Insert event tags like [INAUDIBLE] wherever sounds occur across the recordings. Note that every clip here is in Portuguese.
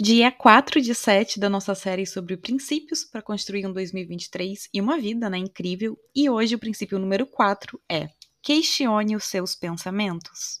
Dia 4 de 7 da nossa série sobre princípios para construir um 2023 e uma vida né, incrível. E hoje o princípio número 4 é questione os seus pensamentos.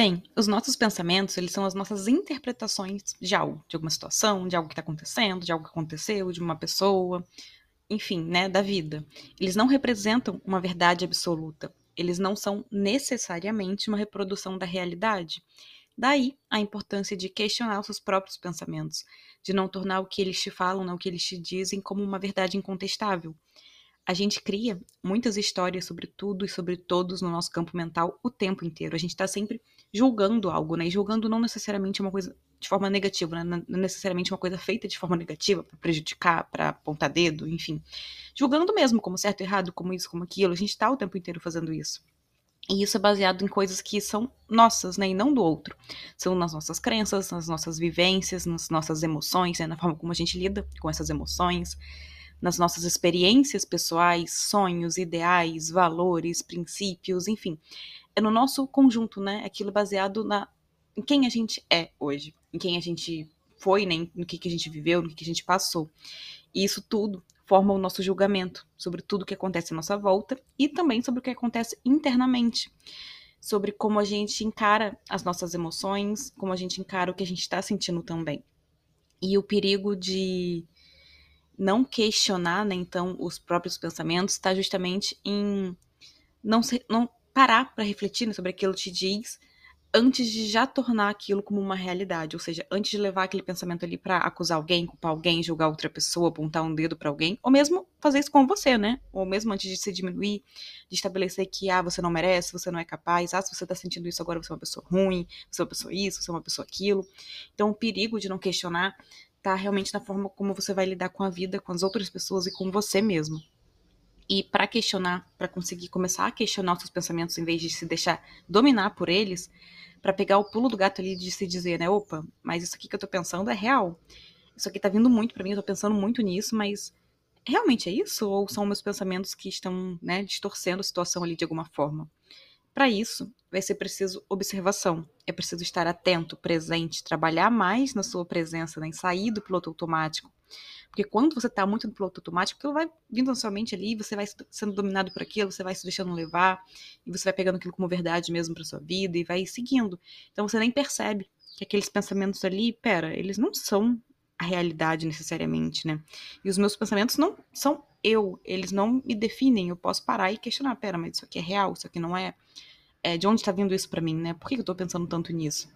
Bem, os nossos pensamentos, eles são as nossas interpretações de algo, de alguma situação, de algo que está acontecendo, de algo que aconteceu, de uma pessoa, enfim, né, da vida. Eles não representam uma verdade absoluta. Eles não são necessariamente uma reprodução da realidade. Daí a importância de questionar os seus próprios pensamentos, de não tornar o que eles te falam, não o que eles te dizem, como uma verdade incontestável. A gente cria muitas histórias sobre tudo e sobre todos no nosso campo mental o tempo inteiro. A gente está sempre julgando algo, né? E julgando não necessariamente uma coisa de forma negativa, né? não necessariamente uma coisa feita de forma negativa para prejudicar, para apontar dedo, enfim. Julgando mesmo como certo errado, como isso, como aquilo. A gente está o tempo inteiro fazendo isso. E isso é baseado em coisas que são nossas, né, e não do outro. São nas nossas crenças, nas nossas vivências, nas nossas emoções, né, na forma como a gente lida com essas emoções, nas nossas experiências pessoais, sonhos, ideais, valores, princípios, enfim é no nosso conjunto, né? Aquilo baseado na, em quem a gente é hoje, em quem a gente foi, né? no que, que a gente viveu, no que, que a gente passou. E isso tudo forma o nosso julgamento sobre tudo que acontece à nossa volta e também sobre o que acontece internamente. Sobre como a gente encara as nossas emoções, como a gente encara o que a gente está sentindo também. E o perigo de não questionar, né, então, os próprios pensamentos está justamente em não, ser, não parar para refletir né, sobre aquilo te diz antes de já tornar aquilo como uma realidade, ou seja, antes de levar aquele pensamento ali para acusar alguém, culpar alguém, julgar outra pessoa, apontar um dedo para alguém, ou mesmo fazer isso com você, né? Ou mesmo antes de se diminuir, de estabelecer que ah, você não merece, você não é capaz, ah, se você tá sentindo isso agora, você é uma pessoa ruim, você é uma pessoa isso, você é uma pessoa aquilo. Então, o perigo de não questionar tá realmente na forma como você vai lidar com a vida, com as outras pessoas e com você mesmo. E para questionar, para conseguir começar a questionar os seus pensamentos em vez de se deixar dominar por eles, para pegar o pulo do gato ali de se dizer, né, opa, mas isso aqui que eu tô pensando é real. Isso aqui tá vindo muito para mim, eu tô pensando muito nisso, mas realmente é isso ou são meus pensamentos que estão, né, distorcendo a situação ali de alguma forma? Para isso, vai ser preciso observação. É preciso estar atento, presente, trabalhar mais na sua presença, né, sair do piloto automático, porque quando você está muito no piloto automático, aquilo vai vindo na sua mente ali, você vai sendo dominado por aquilo, você vai se deixando levar, e você vai pegando aquilo como verdade mesmo para sua vida e vai seguindo. Então você nem percebe que aqueles pensamentos ali, pera, eles não são a realidade necessariamente, né? E os meus pensamentos não são eu, eles não me definem. Eu posso parar e questionar, pera, mas isso aqui é real, isso aqui não é? é de onde está vindo isso para mim, né? Por que eu estou pensando tanto nisso?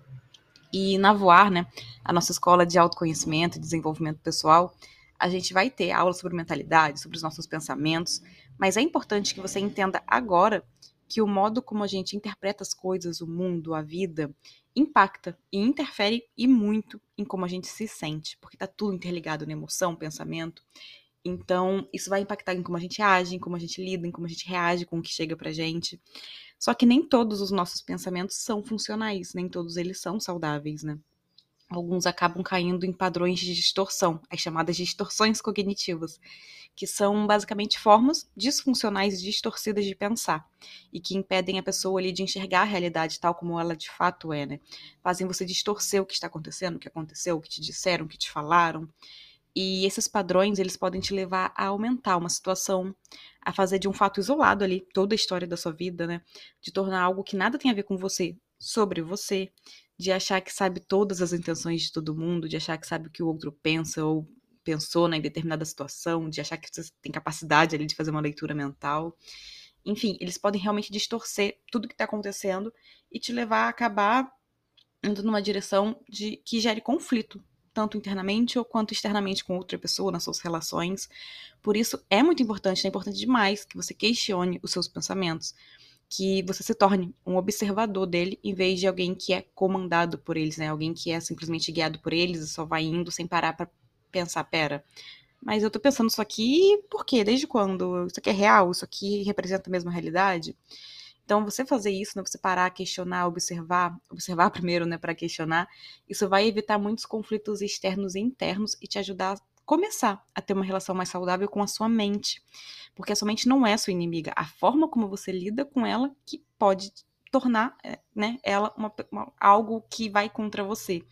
E na Voar, né, a nossa escola de autoconhecimento e desenvolvimento pessoal, a gente vai ter aula sobre mentalidade, sobre os nossos pensamentos, mas é importante que você entenda agora que o modo como a gente interpreta as coisas, o mundo, a vida, impacta e interfere e muito em como a gente se sente, porque tá tudo interligado na emoção, pensamento. Então, isso vai impactar em como a gente age, em como a gente lida, em como a gente reage com o que chega pra gente. Só que nem todos os nossos pensamentos são funcionais, nem todos eles são saudáveis, né? alguns acabam caindo em padrões de distorção, as chamadas distorções cognitivas, que são basicamente formas disfuncionais e distorcidas de pensar e que impedem a pessoa ali de enxergar a realidade tal como ela de fato é, né? Fazem você distorcer o que está acontecendo, o que aconteceu, o que te disseram, o que te falaram. E esses padrões, eles podem te levar a aumentar uma situação, a fazer de um fato isolado ali toda a história da sua vida, né? De tornar algo que nada tem a ver com você sobre você, de achar que sabe todas as intenções de todo mundo, de achar que sabe o que o outro pensa ou pensou né, em determinada situação, de achar que você tem capacidade ali de fazer uma leitura mental. Enfim, eles podem realmente distorcer tudo que está acontecendo e te levar a acabar indo numa direção de que gere conflito, tanto internamente ou quanto externamente com outra pessoa nas suas relações. Por isso é muito importante, é importante demais que você questione os seus pensamentos que você se torne um observador dele em vez de alguém que é comandado por eles, né? Alguém que é simplesmente guiado por eles e só vai indo sem parar para pensar, pera, mas eu tô pensando isso aqui por quê? Desde quando? Isso aqui é real? Isso aqui representa a mesma realidade? Então, você fazer isso, né, você parar, questionar, observar, observar [LAUGHS] primeiro, né, para questionar, isso vai evitar muitos conflitos externos e internos e te ajudar a começar a ter uma relação mais saudável com a sua mente. Porque a sua mente não é sua inimiga. A forma como você lida com ela que pode tornar eh, né, ela uma, uma, algo que vai contra você.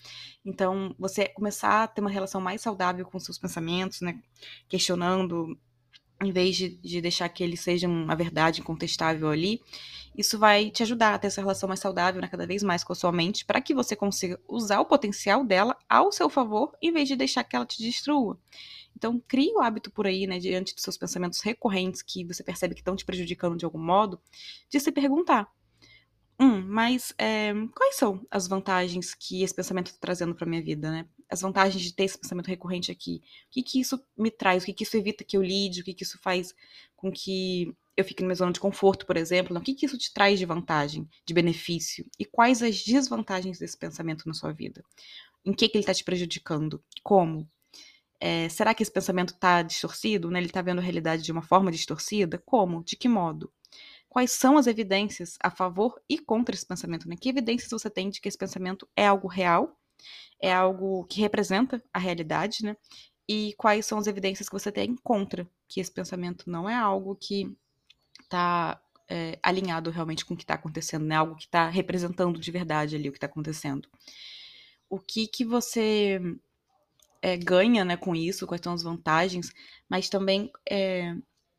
Então, você começar a ter uma relação mais saudável com seus pensamentos, né, questionando, em vez de, de deixar que eles sejam uma verdade incontestável ali, isso vai te ajudar a ter essa relação mais saudável, né, cada vez mais com a sua mente, para que você consiga usar o potencial dela ao seu favor, em vez de deixar que ela te destrua. Então, crie o hábito por aí, né, diante dos seus pensamentos recorrentes que você percebe que estão te prejudicando de algum modo, de se perguntar: Hum, mas é, quais são as vantagens que esse pensamento está trazendo para minha vida, né? As vantagens de ter esse pensamento recorrente aqui. O que, que isso me traz? O que, que isso evita que eu lide? O que, que isso faz com que eu fique na minha zona de conforto, por exemplo? O que, que isso te traz de vantagem, de benefício? E quais as desvantagens desse pensamento na sua vida? Em que, que ele está te prejudicando? Como? É, será que esse pensamento está distorcido? Né? Ele está vendo a realidade de uma forma distorcida? Como? De que modo? quais são as evidências a favor e contra esse pensamento, né? Que evidências você tem de que esse pensamento é algo real, é algo que representa a realidade, né? E quais são as evidências que você tem contra que esse pensamento não é algo que está é, alinhado realmente com o que está acontecendo, né? Algo que está representando de verdade ali o que está acontecendo. O que que você é, ganha, né, com isso? Quais são as vantagens? Mas também é,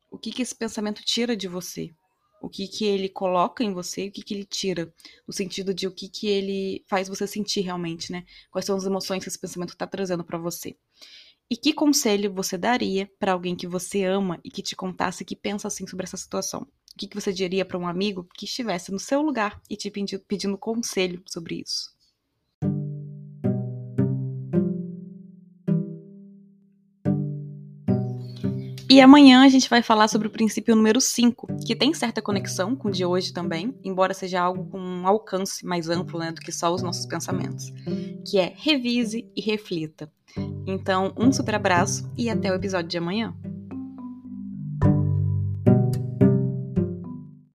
o que que esse pensamento tira de você? O que que ele coloca em você, o que que ele tira, no sentido de o que que ele faz você sentir realmente, né? Quais são as emoções que esse pensamento está trazendo para você. E que conselho você daria para alguém que você ama e que te contasse que pensa assim sobre essa situação? O que, que você diria para um amigo que estivesse no seu lugar e te pedindo conselho sobre isso? E amanhã a gente vai falar sobre o princípio número 5, que tem certa conexão com o de hoje também, embora seja algo com um alcance mais amplo né, do que só os nossos pensamentos, que é revise e reflita. Então, um super abraço e até o episódio de amanhã.